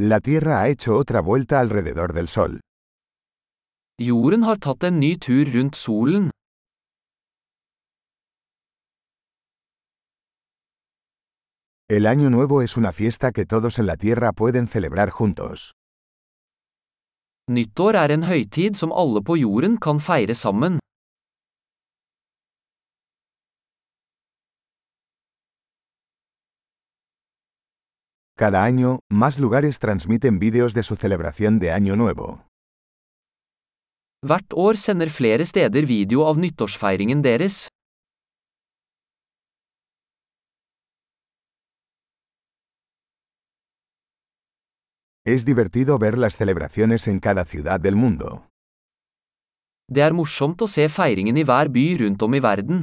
La Tierra ha hecho otra vuelta alrededor del Sol. Jorden har tatt en ny tur rundt solen. El Año Nuevo es una fiesta que todos en la Tierra pueden celebrar juntos. Nyttår er en høytid som alle på jorden kan feire sammen. Cada año, más lugares transmiten vídeos de su celebración de Año Nuevo. Hvert år sender flere steder video av nyttårsfeiringen deres. Es divertido ver las celebraciones en cada ciudad del mundo. Det er morsomt å se feiringen i hver by rundt om i verden.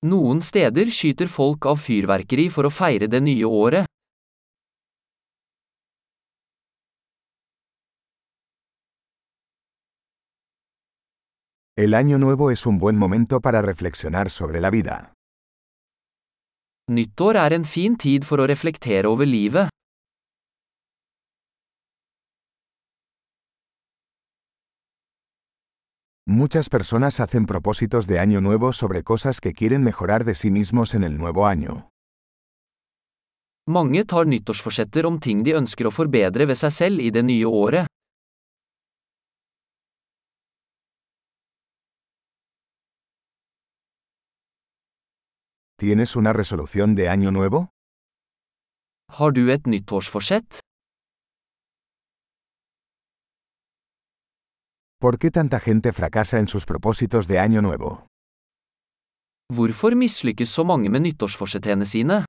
Noen steder skyter folk av fyrverkeri for å feire det nye året. El Año Nuevo es un buen momento para reflexionar sobre la vida. Nyttår er en fin tid for å reflektere over livet. Muchas personas hacen propósitos de Año Nuevo sobre cosas que quieren mejorar de sí mismos en el nuevo año. Mange tar nyttårsforsetter om ting de ønsker å forbedre ved seg selv i det nye året. ¿Tienes una resolución de Año Nuevo? Har du et nyttårsforsett? ¿Por qué tanta gente fracasa en sus propósitos de Año Nuevo? Hvorfor mislykkes så mange med nyttårsforsettene sine?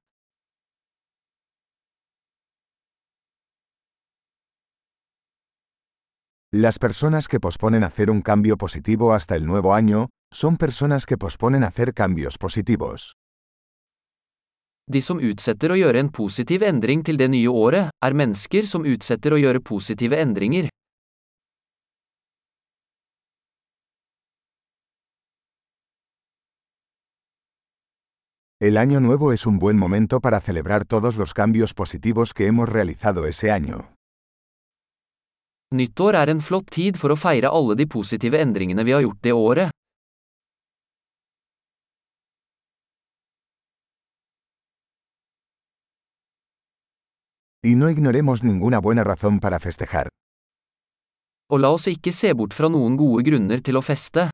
Las personas que posponen hacer un cambio positivo hasta el nuevo año, son personas que posponen hacer cambios positivos. De som utsetter å gjøre en positiv endring til det nye året, er mennesker som utsetter å gjøre positive endringer. El Año Nuevo es un buen momento para celebrar todos los cambios positivos que hemos realizado ese año. Nyttår er en flott tid for å feire alle de positive endringene vi har gjort det året. Y no ignoremos ninguna buena razón para festejar. Og la oss ikke se bort fra noen gode grunner til å feste.